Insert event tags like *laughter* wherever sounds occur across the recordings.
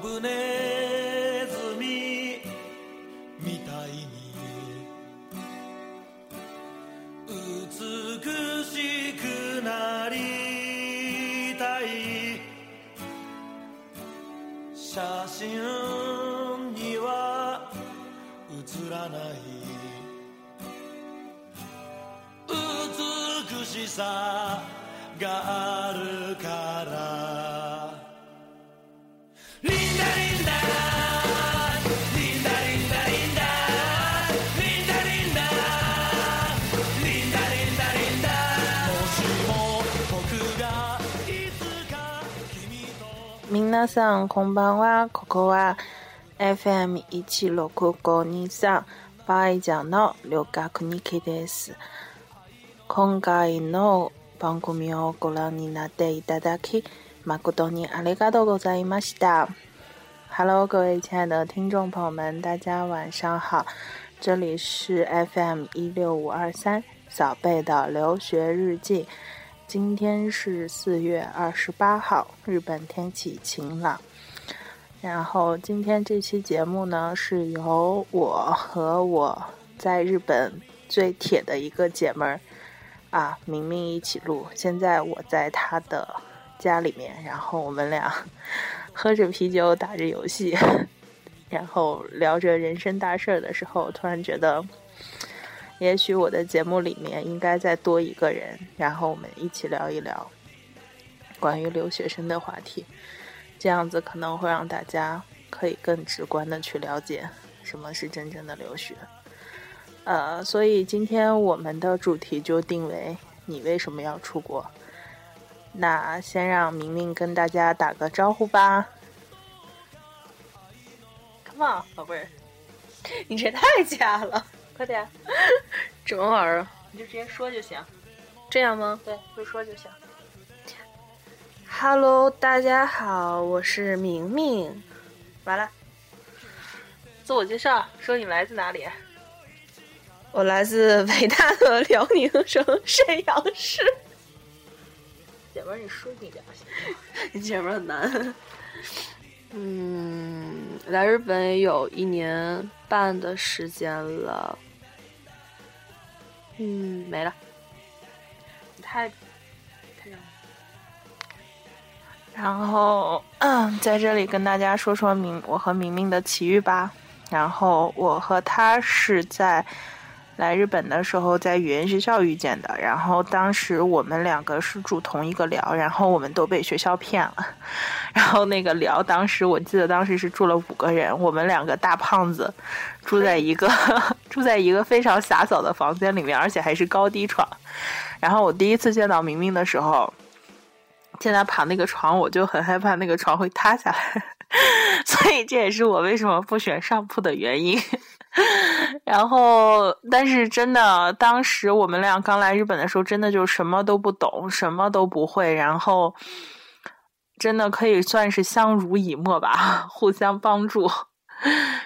5분의 皆さんこんばんは。ここは FM 一六五二三バイジャの旅客日記です。今回の番組をご覧になっていただき誠にありがとうございました。Hello，各位亲爱的听众朋友们，大家晚上好，这里是 FM 一六五二三小贝的留学日记。今天是四月二十八号，日本天气晴朗。然后今天这期节目呢，是由我和我在日本最铁的一个姐们儿啊明明一起录。现在我在她的家里面，然后我们俩喝着啤酒，打着游戏，然后聊着人生大事儿的时候，突然觉得。也许我的节目里面应该再多一个人，然后我们一起聊一聊关于留学生的话题，这样子可能会让大家可以更直观的去了解什么是真正的留学。呃，所以今天我们的主题就定为“你为什么要出国”。那先让明明跟大家打个招呼吧。Come on，宝贝儿，你这太假了。快点，什么玩意儿？你就直接说就行。这样吗？对，就说就行。？Hello，大家好，我是明明。完了，自我介绍，说你来自哪里？我来自伟大的辽宁省沈阳市。*laughs* 姐们儿，你淑女点行吗？你姐们儿很难。*laughs* 嗯，来日本也有一年半的时间了。嗯，没了。你太太了然后，嗯，在这里跟大家说说明我和明明的奇遇吧。然后我和他是在来日本的时候在语言学校遇见的。然后当时我们两个是住同一个寮，然后我们都被学校骗了。然后那个寮当时我记得当时是住了五个人，我们两个大胖子住在一个 *laughs* 住在一个非常狭小的房间里面，而且还是高低床。然后我第一次见到明明的时候。见他爬那个床，我就很害怕那个床会塌下来，*laughs* 所以这也是我为什么不选上铺的原因。然后，但是真的，当时我们俩刚来日本的时候，真的就什么都不懂，什么都不会，然后真的可以算是相濡以沫吧，*laughs* 互相帮助。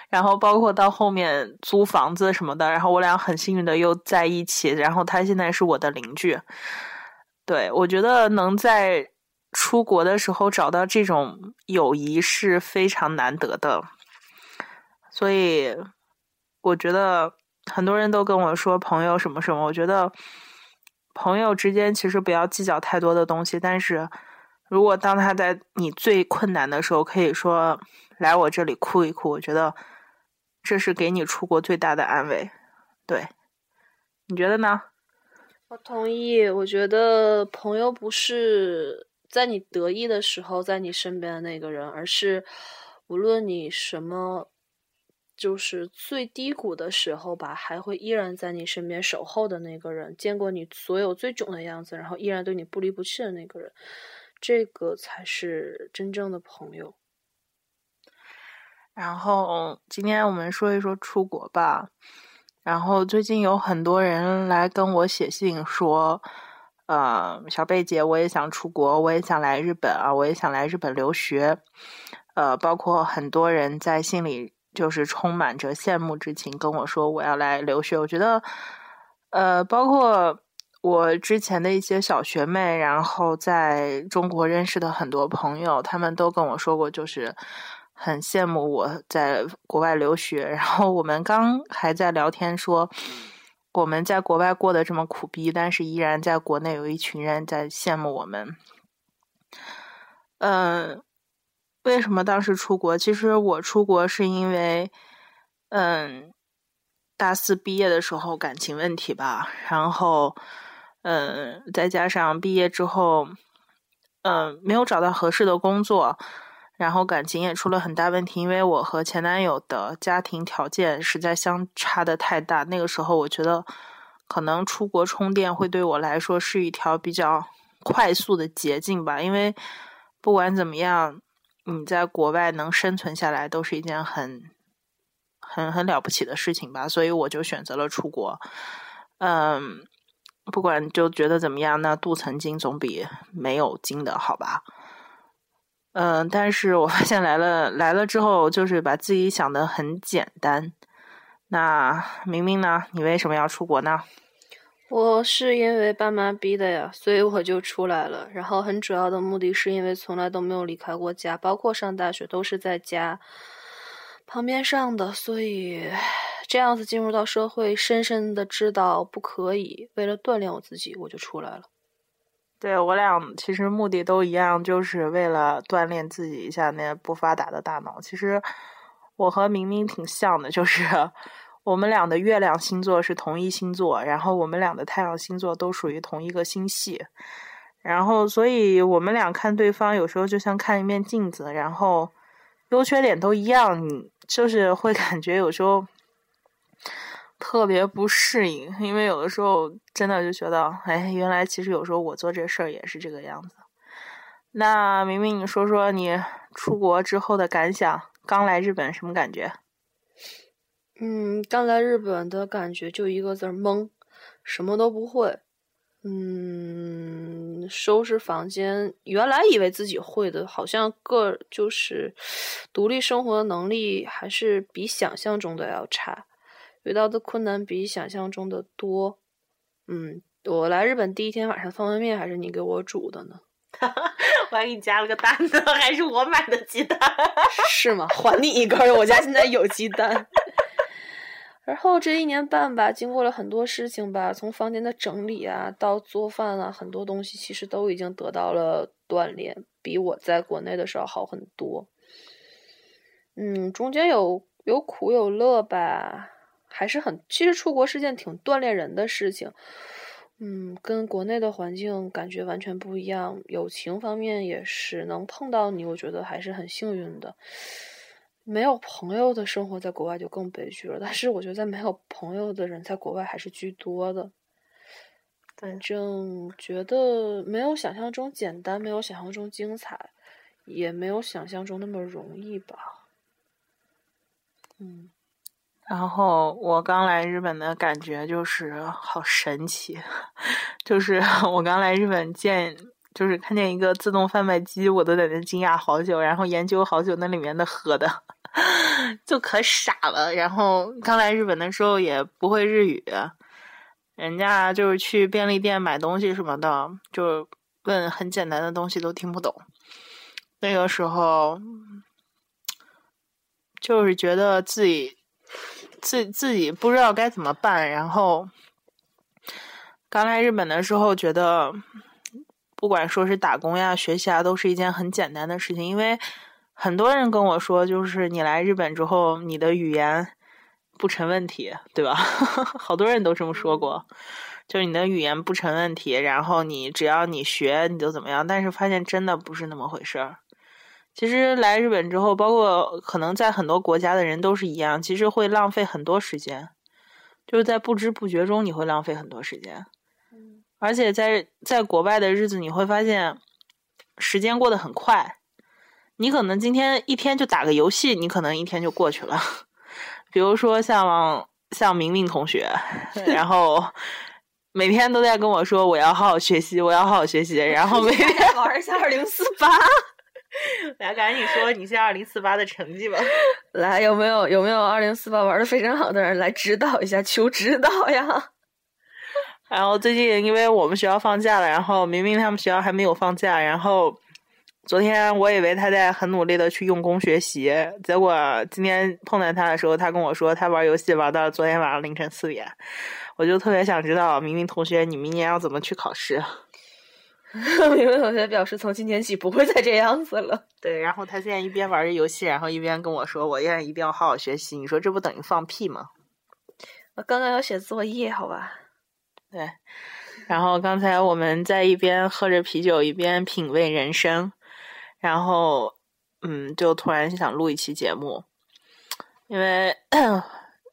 然后包括到后面租房子什么的，然后我俩很幸运的又在一起，然后他现在是我的邻居。对，我觉得能在出国的时候找到这种友谊是非常难得的，所以我觉得很多人都跟我说朋友什么什么，我觉得朋友之间其实不要计较太多的东西，但是如果当他在你最困难的时候可以说来我这里哭一哭，我觉得这是给你出国最大的安慰。对，你觉得呢？我同意，我觉得朋友不是在你得意的时候在你身边的那个人，而是无论你什么，就是最低谷的时候吧，还会依然在你身边守候的那个人，见过你所有最囧的样子，然后依然对你不离不弃的那个人，这个才是真正的朋友。然后今天我们说一说出国吧。然后最近有很多人来跟我写信说，呃，小贝姐，我也想出国，我也想来日本啊，我也想来日本留学。呃，包括很多人在心里就是充满着羡慕之情，跟我说我要来留学。我觉得，呃，包括我之前的一些小学妹，然后在中国认识的很多朋友，他们都跟我说过，就是。很羡慕我在国外留学。然后我们刚还在聊天说，我们在国外过得这么苦逼，但是依然在国内有一群人在羡慕我们。嗯，为什么当时出国？其实我出国是因为，嗯，大四毕业的时候感情问题吧，然后。嗯，再加上毕业之后，嗯，没有找到合适的工作，然后感情也出了很大问题。因为我和前男友的家庭条件实在相差的太大，那个时候我觉得可能出国充电会对我来说是一条比较快速的捷径吧。因为不管怎么样，你在国外能生存下来都是一件很很很了不起的事情吧。所以我就选择了出国。嗯。不管就觉得怎么样，那镀层金总比没有金的好吧？嗯，但是我发现来了来了之后，就是把自己想的很简单。那明明呢？你为什么要出国呢？我是因为爸妈逼的呀，所以我就出来了。然后很主要的目的是因为从来都没有离开过家，包括上大学都是在家旁边上的，所以。这样子进入到社会，深深的知道不可以。为了锻炼我自己，我就出来了。对我俩其实目的都一样，就是为了锻炼自己一下那不发达的大脑。其实我和明明挺像的，就是 *laughs* 我们俩的月亮星座是同一星座，然后我们俩的太阳星座都属于同一个星系，然后所以我们俩看对方有时候就像看一面镜子，然后优缺点都一样，你就是会感觉有时候。特别不适应，因为有的时候真的就觉得，哎，原来其实有时候我做这事儿也是这个样子。那明明，你说说你出国之后的感想？刚来日本什么感觉？嗯，刚来日本的感觉就一个字儿懵，什么都不会。嗯，收拾房间，原来以为自己会的，好像个就是独立生活的能力还是比想象中的要差。遇到的困难比想象中的多，嗯，我来日本第一天晚上方便面还是你给我煮的呢，*laughs* 我还给你加了个蛋呢，*laughs* 还是我买的鸡蛋，*laughs* 是吗？还你一根，我家现在有鸡蛋。然后这一年半吧，经过了很多事情吧，从房间的整理啊，到做饭啊，很多东西其实都已经得到了锻炼，比我在国内的时候好很多。嗯，中间有有苦有乐吧。还是很，其实出国是件挺锻炼人的事情，嗯，跟国内的环境感觉完全不一样。友情方面也是，能碰到你，我觉得还是很幸运的。没有朋友的生活在国外就更悲剧了，但是我觉得没有朋友的人在国外还是居多的。反正觉得没有想象中简单，没有想象中精彩，也没有想象中那么容易吧。嗯。然后我刚来日本的感觉就是好神奇，*laughs* 就是 *laughs* 我刚来日本见，就是看见一个自动贩卖机，我都在那惊讶好久，然后研究好久那里面的喝的，*laughs* 就可傻了。然后刚来日本的时候也不会日语，人家就是去便利店买东西什么的，就问很简单的东西都听不懂。那个时候就是觉得自己。自自己不知道该怎么办，然后刚来日本的时候，觉得不管说是打工呀、学习啊，都是一件很简单的事情。因为很多人跟我说，就是你来日本之后，你的语言不成问题，对吧？*laughs* 好多人都这么说过，就是你的语言不成问题，然后你只要你学，你就怎么样。但是发现真的不是那么回事儿。其实来日本之后，包括可能在很多国家的人都是一样，其实会浪费很多时间，就是在不知不觉中你会浪费很多时间。而且在在国外的日子，你会发现时间过得很快。你可能今天一天就打个游戏，你可能一天就过去了。*laughs* 比如说像像明明同学，然后每天都在跟我说我要好好学习，我要好好学习，然后每天玩一下二零四八。*laughs* *laughs* 来，赶紧说你是二零四八的成绩吧。*laughs* 来，有没有有没有二零四八玩的非常好的人来指导一下？求指导呀！*laughs* 然后最近因为我们学校放假了，然后明明他们学校还没有放假，然后昨天我以为他在很努力的去用功学习，结果今天碰见他的时候，他跟我说他玩游戏玩到昨天晚上凌晨四点，我就特别想知道明明同学你明年要怎么去考试？*laughs* 明明同学表示从今天起不会再这样子了。对，然后他现在一边玩着游戏，然后一边跟我说我现在一定要好好学习，你说这不等于放屁吗？我刚刚要写作业，好吧？对，然后刚才我们在一边喝着啤酒，一边品味人生。然后，嗯，就突然想录一期节目，因为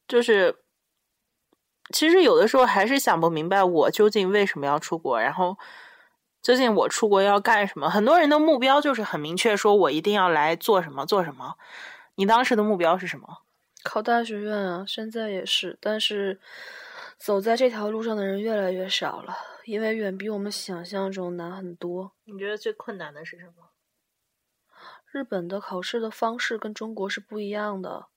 就是其实有的时候还是想不明白，我究竟为什么要出国，然后究竟我出国要干什么？很多人的目标就是很明确，说我一定要来做什么做什么。你当时的目标是什么？考大学院啊，现在也是，但是走在这条路上的人越来越少了，因为远比我们想象中难很多。你觉得最困难的是什么？日本的考试的方式跟中国是不一样的，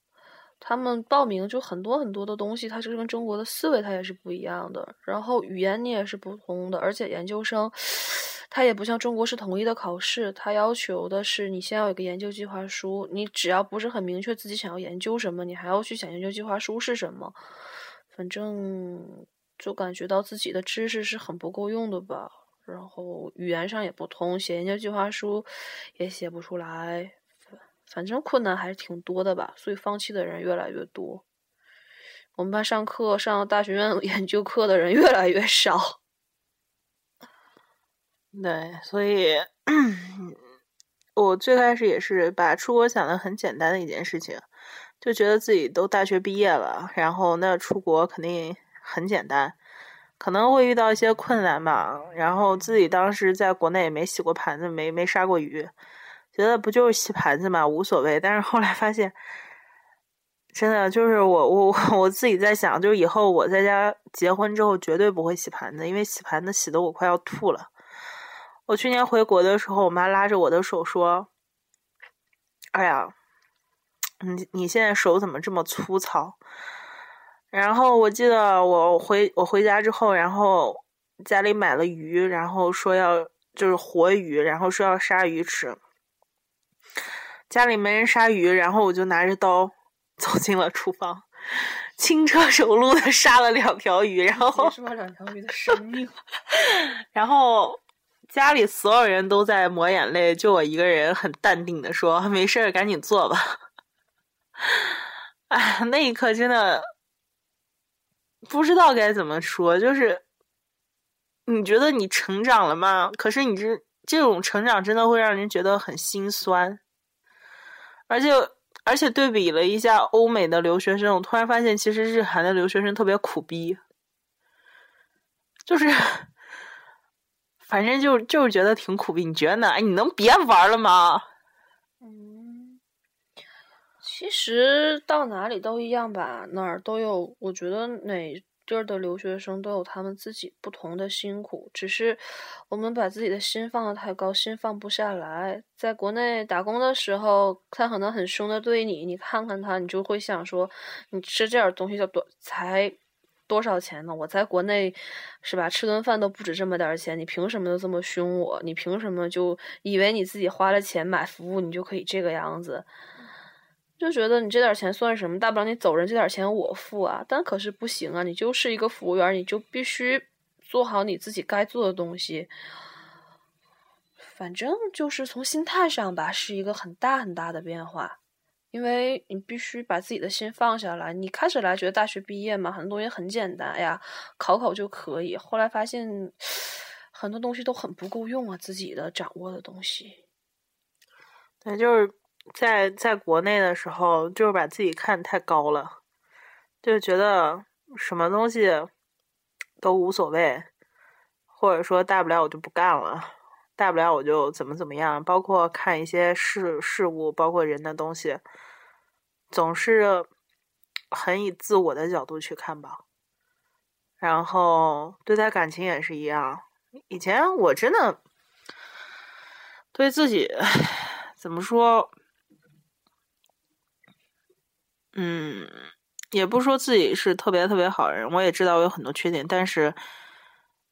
他们报名就很多很多的东西，它就跟中国的思维它也是不一样的。然后语言你也是不同的，而且研究生，它也不像中国是统一的考试，它要求的是你先要有个研究计划书，你只要不是很明确自己想要研究什么，你还要去想研究计划书是什么。反正就感觉到自己的知识是很不够用的吧。然后语言上也不通，写研究计划书也写不出来，反正困难还是挺多的吧。所以放弃的人越来越多。我们班上课上大学院 *laughs* 研究课的人越来越少。对，所以我最开始也是把出国想的很简单的一件事情，就觉得自己都大学毕业了，然后那出国肯定很简单。可能会遇到一些困难吧，然后自己当时在国内也没洗过盘子，没没杀过鱼，觉得不就是洗盘子嘛，无所谓。但是后来发现，真的就是我我我自己在想，就是以后我在家结婚之后绝对不会洗盘子，因为洗盘子洗的我快要吐了。我去年回国的时候，我妈拉着我的手说：“哎呀，你你现在手怎么这么粗糙？”然后我记得我回我回家之后，然后家里买了鱼，然后说要就是活鱼，然后说要杀鱼吃。家里没人杀鱼，然后我就拿着刀 *laughs* 走进了厨房，轻车熟路的杀了两条鱼，然后是把两条鱼的生命。*laughs* 然后家里所有人都在抹眼泪，就我一个人很淡定的说：“没事儿，赶紧做吧。*laughs* ”哎，那一刻真的。不知道该怎么说，就是你觉得你成长了吗？可是你这这种成长真的会让人觉得很心酸，而且而且对比了一下欧美的留学生，我突然发现其实日韩的留学生特别苦逼，就是反正就就是觉得挺苦逼。你觉得呢？哎，你能别玩了吗？嗯，其实到哪里都一样吧，哪儿都有。我觉得哪地儿的留学生都有他们自己不同的辛苦，只是我们把自己的心放得太高，心放不下来。在国内打工的时候，他可能很凶的对你，你看看他，你就会想说，你吃这点东西叫多才多少钱呢？我在国内是吧，吃顿饭都不止这么点钱，你凭什么就这么凶我？你凭什么就以为你自己花了钱买服务，你就可以这个样子？就觉得你这点钱算什么？大不了你走人，这点钱我付啊。但可是不行啊，你就是一个服务员，你就必须做好你自己该做的东西。反正就是从心态上吧，是一个很大很大的变化。因为你必须把自己的心放下来。你开始来觉得大学毕业嘛，很多东西很简单呀，考考就可以。后来发现很多东西都很不够用啊，自己的掌握的东西。对，就是。在在国内的时候，就是把自己看太高了，就觉得什么东西都无所谓，或者说大不了我就不干了，大不了我就怎么怎么样。包括看一些事事物，包括人的东西，总是很以自我的角度去看吧。然后对待感情也是一样，以前我真的对自己怎么说？嗯，也不说自己是特别特别好人，我也知道我有很多缺点，但是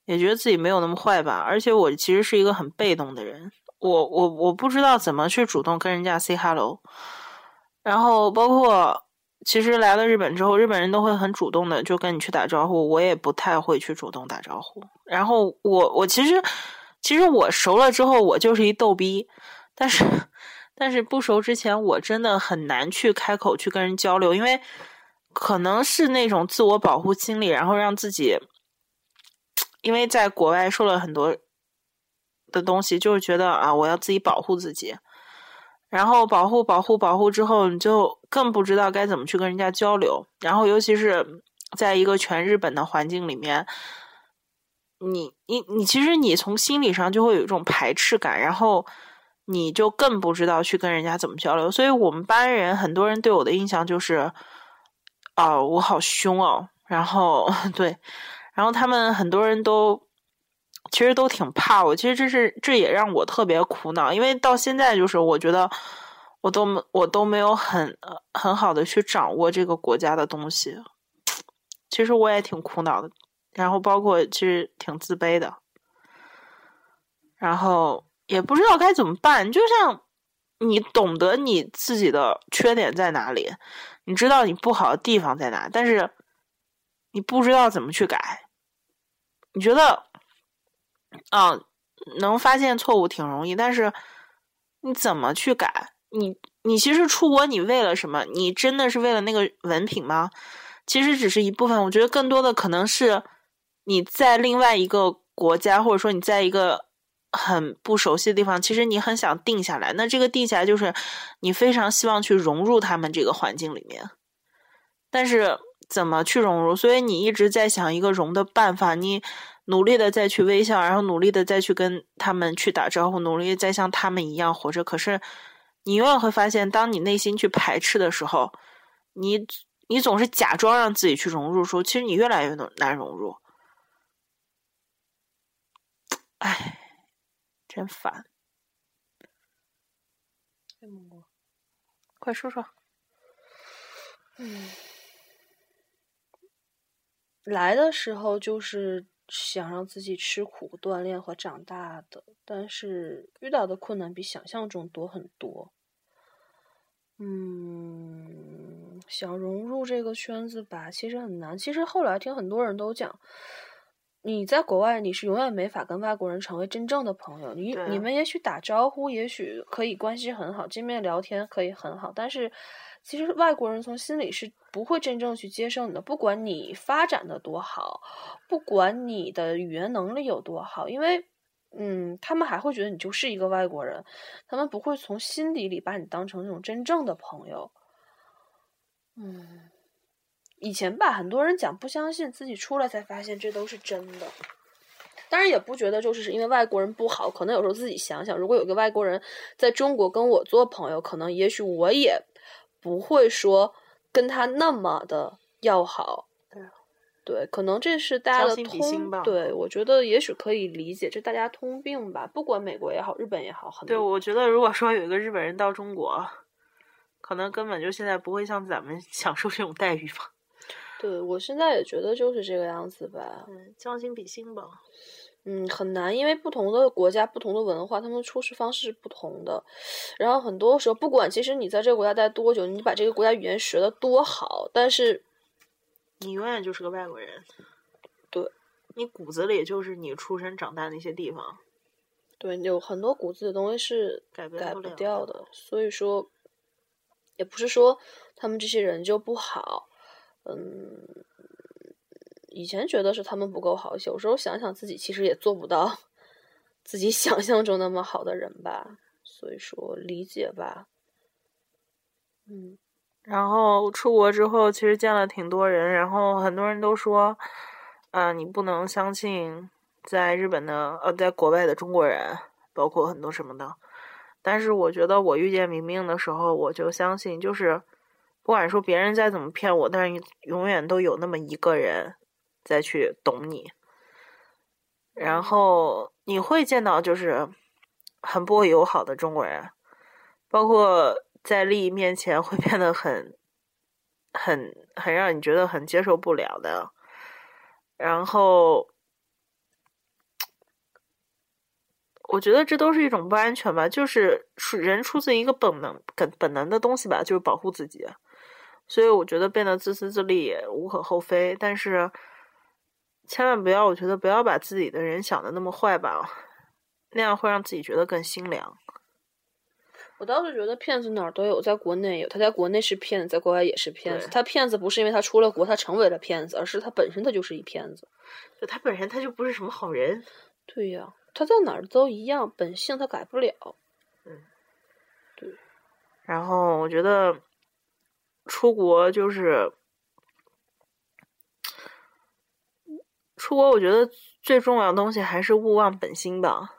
也觉得自己没有那么坏吧。而且我其实是一个很被动的人，我我我不知道怎么去主动跟人家 say hello。然后包括其实来了日本之后，日本人都会很主动的就跟你去打招呼，我也不太会去主动打招呼。然后我我其实其实我熟了之后，我就是一逗逼，但是但是不熟之前，我真的很难去开口去跟人交流，因为可能是那种自我保护心理，然后让自己因为在国外受了很多的东西，就是觉得啊，我要自己保护自己。然后保护保护保护之后，你就更不知道该怎么去跟人家交流。然后尤其是在一个全日本的环境里面，你你你其实你从心理上就会有一种排斥感，然后你就更不知道去跟人家怎么交流。所以我们班人很多人对我的印象就是，哦，我好凶哦。然后 *laughs* 对，然后他们很多人都。其实都挺怕我，其实这是这也让我特别苦恼，因为到现在就是我觉得我都我都没有很很好的去掌握这个国家的东西，其实我也挺苦恼的，然后包括其实挺自卑的，然后也不知道该怎么办。就像你懂得你自己的缺点在哪里，你知道你不好的地方在哪，但是你不知道怎么去改，你觉得？啊，能发现错误挺容易，但是你怎么去改？你你其实出国，你为了什么？你真的是为了那个文凭吗？其实只是一部分。我觉得更多的可能是你在另外一个国家，或者说你在一个很不熟悉的地方，其实你很想定下来。那这个定下来，就是你非常希望去融入他们这个环境里面，但是怎么去融入？所以你一直在想一个融的办法，你。努力的再去微笑，然后努力的再去跟他们去打招呼，努力再像他们一样活着。可是，你永远会发现，当你内心去排斥的时候，你你总是假装让自己去融入，说其实你越来越难融入。唉，真烦。快说说。嗯，来的时候就是。想让自己吃苦、锻炼和长大的，但是遇到的困难比想象中多很多。嗯，想融入这个圈子吧，其实很难。其实后来听很多人都讲，你在国外你是永远没法跟外国人成为真正的朋友。你你们也许打招呼，也许可以关系很好，见面聊天可以很好，但是。其实外国人从心里是不会真正去接受你的，不管你发展的多好，不管你的语言能力有多好，因为，嗯，他们还会觉得你就是一个外国人，他们不会从心底里把你当成那种真正的朋友。嗯，以前吧，很多人讲不相信，自己出来才发现这都是真的。当然也不觉得就是因为外国人不好，可能有时候自己想想，如果有个外国人在中国跟我做朋友，可能也许我也。不会说跟他那么的要好，对，可能这是大家的通，对我觉得也许可以理解，这大家通病吧。不管美国也好，日本也好，很对我觉得，如果说有一个日本人到中国，可能根本就现在不会像咱们享受这种待遇吧。对我现在也觉得就是这个样子吧，嗯，将心比心吧。嗯，很难，因为不同的国家、不同的文化，他们处事方式是不同的。然后很多时候，不管其实你在这个国家待多久，你把这个国家语言学的多好，但是你永远就是个外国人。对，你骨子里就是你出生长大那些地方。对，有很多骨子的东西是改改不掉的。所以说，也不是说他们这些人就不好，嗯。以前觉得是他们不够好，有时候想想自己其实也做不到自己想象中那么好的人吧，所以说理解吧。嗯，然后出国之后，其实见了挺多人，然后很多人都说，啊，你不能相信在日本的呃，在国外的中国人，包括很多什么的。但是我觉得我遇见明明的时候，我就相信，就是不管说别人再怎么骗我，但是永远都有那么一个人。再去懂你，然后你会见到就是很不友好的中国人，包括在利益面前会变得很、很、很让你觉得很接受不了的。然后我觉得这都是一种不安全吧，就是是人出自一个本能、本本能的东西吧，就是保护自己。所以我觉得变得自私自利也无可厚非，但是千万不要，我觉得不要把自己的人想的那么坏吧，那样会让自己觉得更心凉。我倒是觉得骗子哪儿都有，在国内有，他在国内是骗子，在国外也是骗子。他骗子不是因为他出了国，他成为了骗子，而是他本身他就是一骗子。就他本身他就不是什么好人。对呀，他在哪儿都一样，本性他改不了。嗯，对。然后我觉得出国就是出国，我觉得最重要的东西还是勿忘本心吧。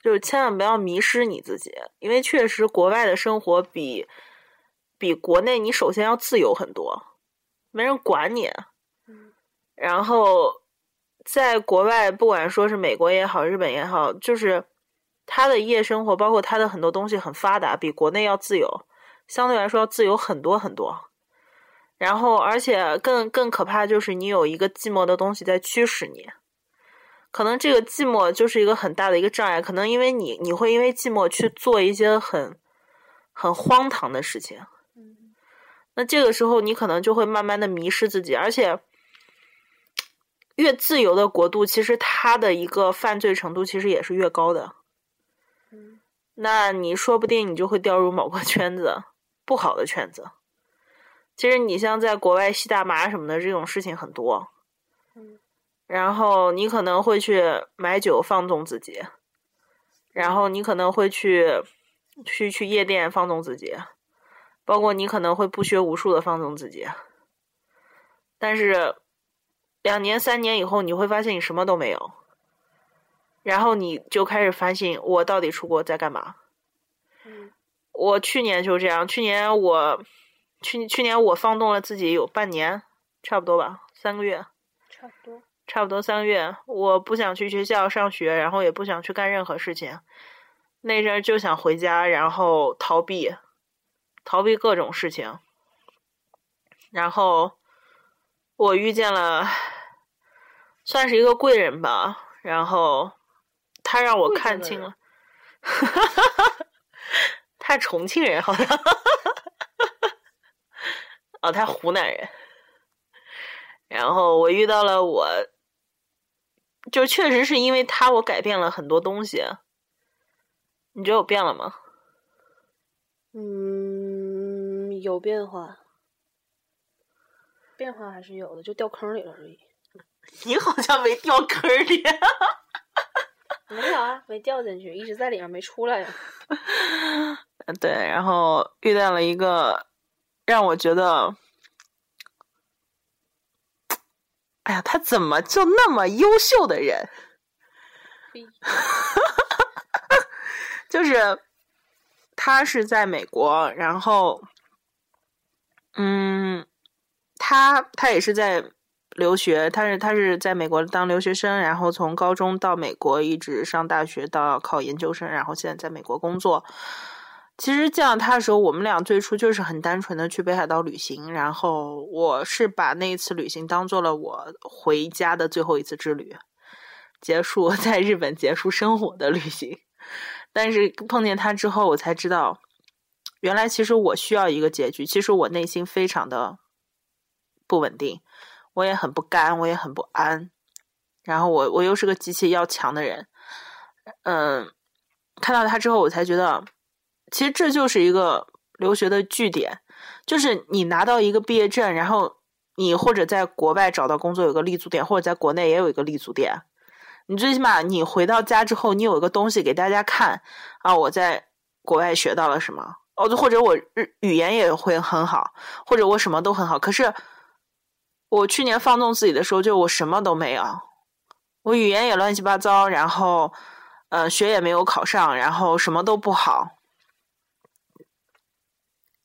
就是千万不要迷失你自己，因为确实国外的生活比比国内你首先要自由很多，没人管你。然后在国外，不管说是美国也好，日本也好，就是他的夜生活，包括他的很多东西很发达，比国内要自由，相对来说要自由很多很多。然后，而且更更可怕就是你有一个寂寞的东西在驱使你。可能这个寂寞就是一个很大的一个障碍，可能因为你你会因为寂寞去做一些很很荒唐的事情，那这个时候你可能就会慢慢的迷失自己，而且越自由的国度，其实它的一个犯罪程度其实也是越高的，那你说不定你就会掉入某个圈子不好的圈子。其实你像在国外吸大麻什么的这种事情很多。然后你可能会去买酒放纵自己，然后你可能会去去去夜店放纵自己，包括你可能会不学无术的放纵自己。但是两年三年以后，你会发现你什么都没有，然后你就开始反省我到底出国在干嘛。我去年就这样，去年我去去年我放纵了自己有半年，差不多吧，三个月，差不多。差不多三个月，我不想去学校上学，然后也不想去干任何事情。那阵儿就想回家，然后逃避，逃避各种事情。然后我遇见了，算是一个贵人吧。然后他让我看清了，*laughs* 他是重庆人好像，哦，他湖南人。然后我遇到了我。就确实是因为他，我改变了很多东西。你觉得我变了吗？嗯，有变化，变化还是有的，就掉坑里了而已。你好像没掉坑里，没有啊，没掉进去，一直在里面没出来呀。*laughs* 对，然后遇到了一个让我觉得。哎呀，他怎么就那么优秀的人？*laughs* 就是他是在美国，然后，嗯，他他也是在留学，他是他是在美国当留学生，然后从高中到美国，一直上大学到考研究生，然后现在在美国工作。其实见到他的时候，我们俩最初就是很单纯的去北海道旅行，然后我是把那一次旅行当做了我回家的最后一次之旅，结束 *laughs* 在日本结束生活的旅行。但是碰见他之后，我才知道，原来其实我需要一个结局。其实我内心非常的不稳定，我也很不甘，我也很不安。然后我我又是个极其要强的人，嗯，看到他之后，我才觉得。其实这就是一个留学的据点，就是你拿到一个毕业证，然后你或者在国外找到工作有个立足点，或者在国内也有一个立足点。你最起码你回到家之后，你有一个东西给大家看啊，我在国外学到了什么哦，或者我日语言也会很好，或者我什么都很好。可是我去年放纵自己的时候，就我什么都没有，我语言也乱七八糟，然后呃学也没有考上，然后什么都不好。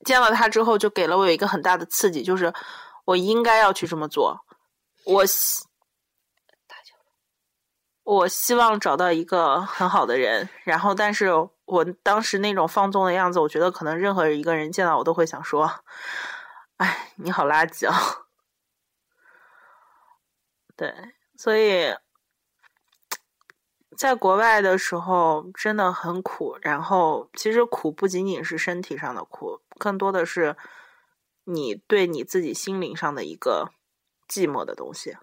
见了他之后，就给了我一个很大的刺激，就是我应该要去这么做。我希我希望找到一个很好的人，然后，但是我当时那种放纵的样子，我觉得可能任何一个人见到我都会想说：“哎，你好垃圾啊！”对，所以在国外的时候真的很苦，然后其实苦不仅仅是身体上的苦，更多的是你对你自己心灵上的一个寂寞的东西。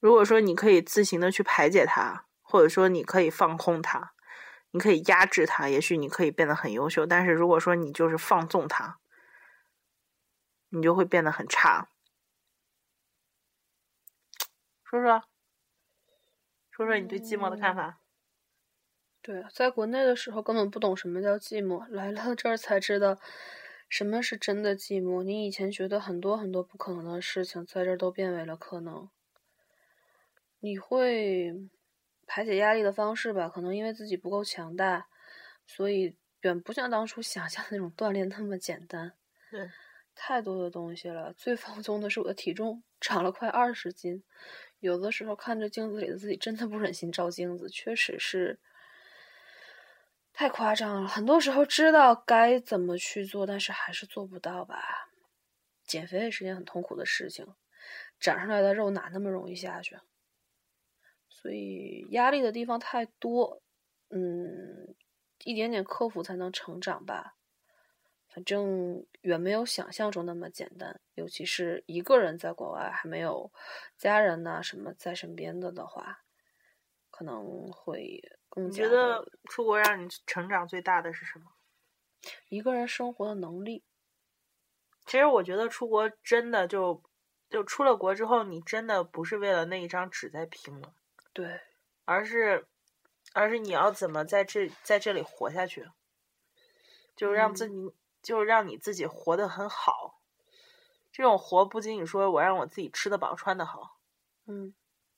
如果说你可以自行的去排解它，或者说你可以放空它，你可以压制它，也许你可以变得很优秀。但是如果说你就是放纵它，你就会变得很差。说说，说说你对寂寞的看法。对，在国内的时候根本不懂什么叫寂寞，来了这儿才知道什么是真的寂寞。你以前觉得很多很多不可能的事情，在这儿都变为了可能。你会排解压力的方式吧？可能因为自己不够强大，所以远不像当初想象的那种锻炼那么简单。*laughs* 对，太多的东西了。最放松的是我的体重长了快二十斤。有的时候看着镜子里的自己，真的不忍心照镜子，确实是太夸张了。很多时候知道该怎么去做，但是还是做不到吧。减肥也是件很痛苦的事情，长上来的肉哪那么容易下去？所以压力的地方太多，嗯，一点点克服才能成长吧。反正远没有想象中那么简单，尤其是一个人在国外还没有家人呐什么在身边的的话，可能会。你觉得出国让你成长最大的是什么？一个人生活的能力。其实我觉得出国真的就就出了国之后，你真的不是为了那一张纸在拼了，对，而是而是你要怎么在这在这里活下去，就让自己。就让你自己活得很好，这种活不仅仅说我让我自己吃得饱穿得好，嗯，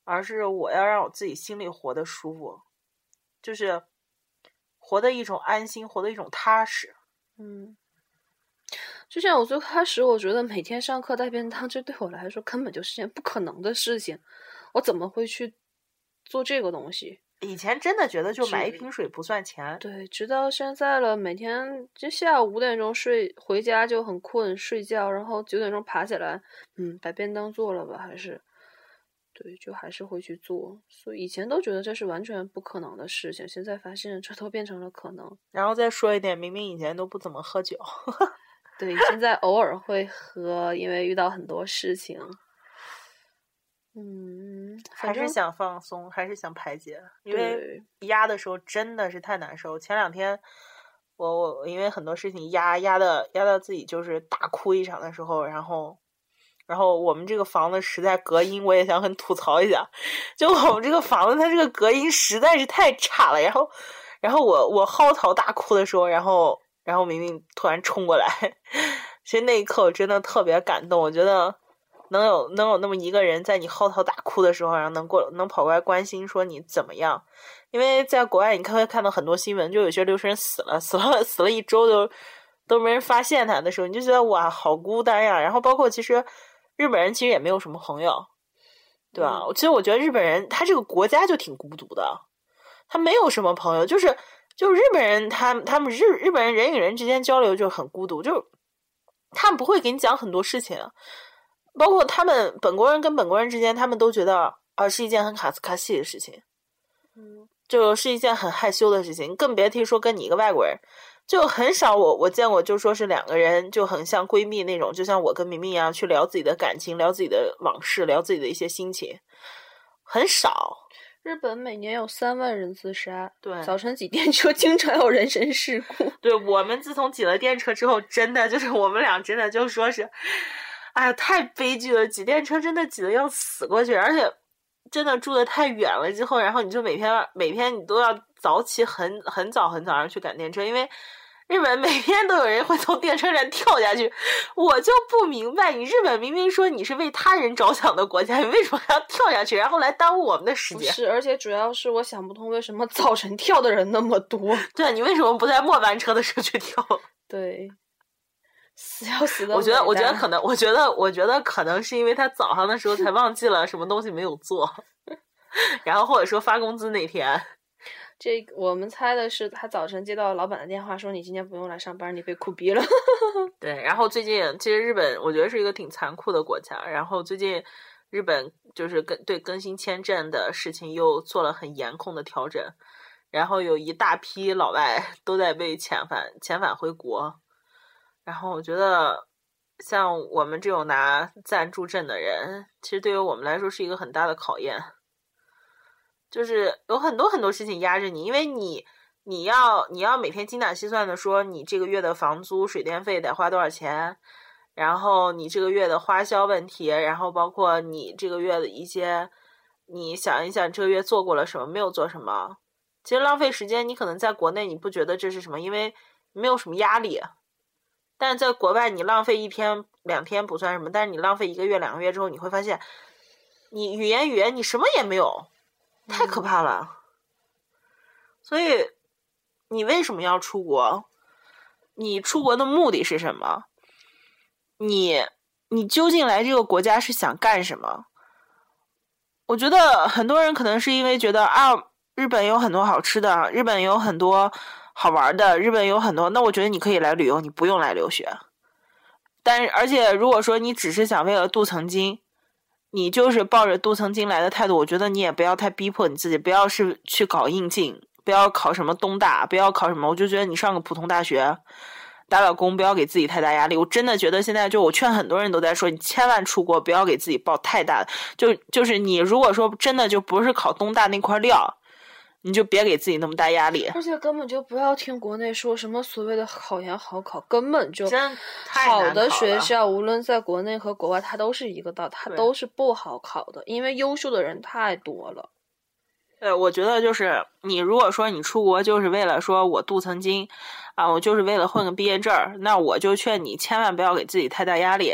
而是我要让我自己心里活得舒服，就是活的一种安心，活的一种踏实。嗯，就像我最开始，我觉得每天上课带便当，这对我来说根本就是件不可能的事情，我怎么会去做这个东西？以前真的觉得就买一瓶水不算钱，对，直到现在了，每天就下午五点钟睡回家就很困，睡觉，然后九点钟爬起来，嗯，把便当做了吧，还是，对，就还是会去做。所以以前都觉得这是完全不可能的事情，现在发现这都变成了可能。然后再说一点，明明以前都不怎么喝酒，*laughs* 对，现在偶尔会喝，因为遇到很多事情。嗯，还是想放松，还是想排解，因为压的时候真的是太难受。前两天，我我因为很多事情压压的压到自己就是大哭一场的时候，然后，然后我们这个房子实在隔音，我也想很吐槽一下，就我们这个房子它这个隔音实在是太差了。然后，然后我我嚎啕大哭的时候，然后然后明明突然冲过来，*laughs* 其实那一刻我真的特别感动，我觉得。能有能有那么一个人在你嚎啕大哭的时候，然后能过能跑过来关心说你怎么样？因为在国外，你看会看到很多新闻，就有些留学生死了，死了 *laughs* 死了一周都都没人发现他的时候，你就觉得哇，好孤单呀。然后包括其实日本人其实也没有什么朋友，对吧？其实我觉得日本人他这个国家就挺孤独的，他没有什么朋友，就是就日本人他他们日日本人人与人之间交流就很孤独，就他们不会给你讲很多事情。包括他们本国人跟本国人之间，他们都觉得啊是一件很卡斯卡西的事情，嗯，就是一件很害羞的事情，更别提说跟你一个外国人，就很少我我见过就说是两个人就很像闺蜜那种，就像我跟明明一样去聊自己的感情，聊自己的往事，聊自己的一些心情，很少。日本每年有三万人自杀，对，早晨挤电车经常有人身事故。对我们自从挤了电车之后，真的就是我们俩真的就说是。哎呀，太悲剧了！挤电车真的挤得要死过去，而且真的住的太远了。之后，然后你就每天每天你都要早起很很早很早上去赶电车，因为日本每天都有人会从电车站跳下去。我就不明白，你日本明明说你是为他人着想的国家，你为什么还要跳下去，然后来耽误我们的时间？是，而且主要是我想不通为什么早晨跳的人那么多。对，你为什么不在末班车的时候去跳？*laughs* 对。死要死的！我觉得，我觉得可能，我觉得，我觉得可能是因为他早上的时候才忘记了什么东西没有做，*laughs* 然后或者说发工资那天，这我们猜的是他早晨接到老板的电话，说你今天不用来上班，你被苦逼了。*laughs* 对，然后最近其实日本我觉得是一个挺残酷的国家，然后最近日本就是更对更新签证的事情又做了很严控的调整，然后有一大批老外 *laughs* 都在被遣返遣返回国，然后我觉得像我们这种拿暂住证的人，其实对于我们来说是一个很大的考验，就是有很多很多事情压着你，因为你你要你要每天精打细算的说你这个月的房租、水电费得花多少钱。然后你这个月的花销问题，然后包括你这个月的一些，你想一想这个月做过了什么，没有做什么，其实浪费时间。你可能在国内你不觉得这是什么，因为没有什么压力，但在国外你浪费一天两天不算什么，但是你浪费一个月两个月之后，你会发现，你语言语言你什么也没有，太可怕了。所以你为什么要出国？你出国的目的是什么？你你究竟来这个国家是想干什么？我觉得很多人可能是因为觉得啊，日本有很多好吃的，日本有很多好玩的，日本有很多，那我觉得你可以来旅游，你不用来留学。但是，而且如果说你只是想为了镀层金，你就是抱着镀层金来的态度，我觉得你也不要太逼迫你自己，不要是去搞应进，不要考什么东大，不要考什么，我就觉得你上个普通大学。打打工，不要给自己太大压力。我真的觉得现在就我劝很多人都在说，你千万出国不要给自己抱太大的。就就是你如果说真的就不是考东大那块料，你就别给自己那么大压力。而且根本就不要听国内说什么所谓的考研好考，根本就好的学校，无论在国内和国外，它都是一个道，它都是不好考的，因为优秀的人太多了。对，我觉得就是你如果说你出国就是为了说我镀层金。啊，我就是为了混个毕业证儿，那我就劝你千万不要给自己太大压力，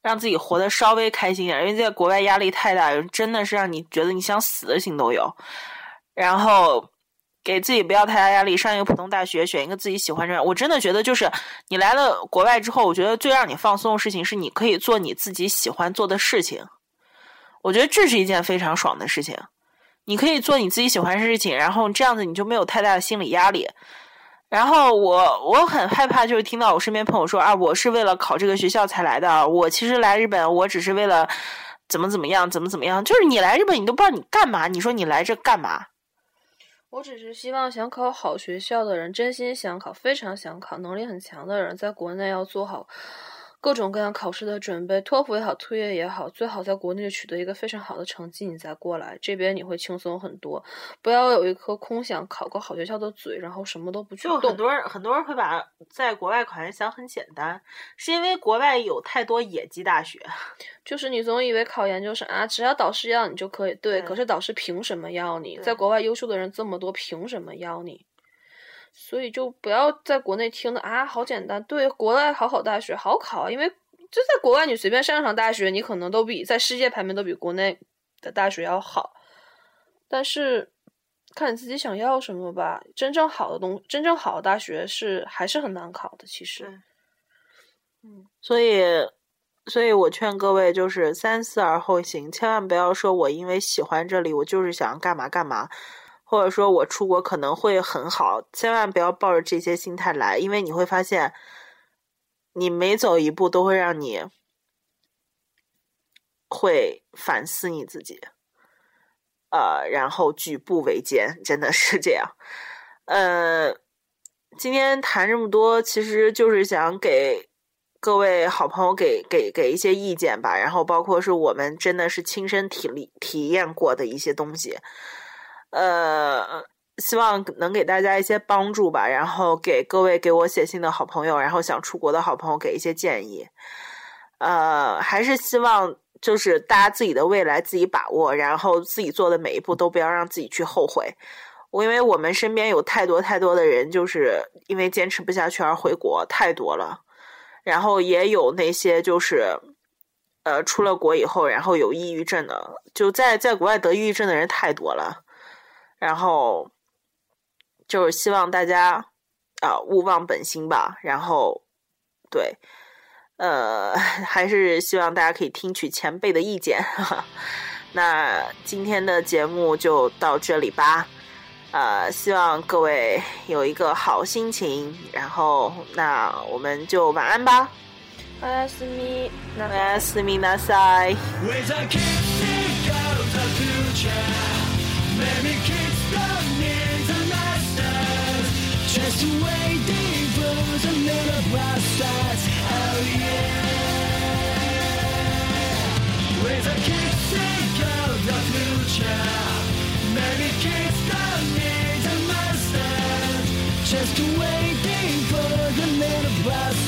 让自己活得稍微开心点。因为在国外压力太大，真的是让你觉得你想死的心都有。然后给自己不要太大压力，上一个普通大学，选一个自己喜欢的。我真的觉得，就是你来了国外之后，我觉得最让你放松的事情是你可以做你自己喜欢做的事情。我觉得这是一件非常爽的事情，你可以做你自己喜欢的事情，然后这样子你就没有太大的心理压力。然后我我很害怕，就是听到我身边朋友说啊，我是为了考这个学校才来的。我其实来日本，我只是为了怎么怎么样，怎么怎么样。就是你来日本，你都不知道你干嘛。你说你来这干嘛？我只是希望想考好学校的人，真心想考，非常想考，能力很强的人，在国内要做好。各种各样考试的准备，托福也好，托业也好，最好在国内取得一个非常好的成绩，你再过来这边你会轻松很多。不要有一颗空想考个好学校的嘴，然后什么都不去就很多人很多人会把在国外考研想很简单，是因为国外有太多野鸡大学。*laughs* 就是你总以为考研就是啊，只要导师要你就可以。对，可是导师凭什么要你？在国外优秀的人这么多，凭什么要你？所以就不要在国内听的啊，好简单。对，国外考好大学好考，因为就在国外，你随便上上大学，你可能都比在世界排名都比国内的大学要好。但是看你自己想要什么吧。真正好的东，真正好的大学是还是很难考的。其实，嗯，所以，所以我劝各位就是三思而后行，千万不要说我因为喜欢这里，我就是想干嘛干嘛。或者说我出国可能会很好，千万不要抱着这些心态来，因为你会发现，你每走一步都会让你会反思你自己，呃，然后举步维艰，真的是这样。呃，今天谈这么多，其实就是想给各位好朋友给给给一些意见吧，然后包括是我们真的是亲身体力体验过的一些东西。呃，希望能给大家一些帮助吧，然后给各位给我写信的好朋友，然后想出国的好朋友给一些建议。呃，还是希望就是大家自己的未来自己把握，然后自己做的每一步都不要让自己去后悔。我因为我们身边有太多太多的人，就是因为坚持不下去而回国，太多了。然后也有那些就是呃出了国以后，然后有抑郁症的，就在在国外得抑郁症的人太多了。然后就是希望大家啊勿忘本心吧。然后对，呃，*laughs* 还是希望大家可以听取前辈的意见。*laughs* 那今天的节目就到这里吧。呃，希望各位有一个好心情。然后，那我们就晚安吧。 おやすみなおやすみなさい。 Just waiting for the little blasters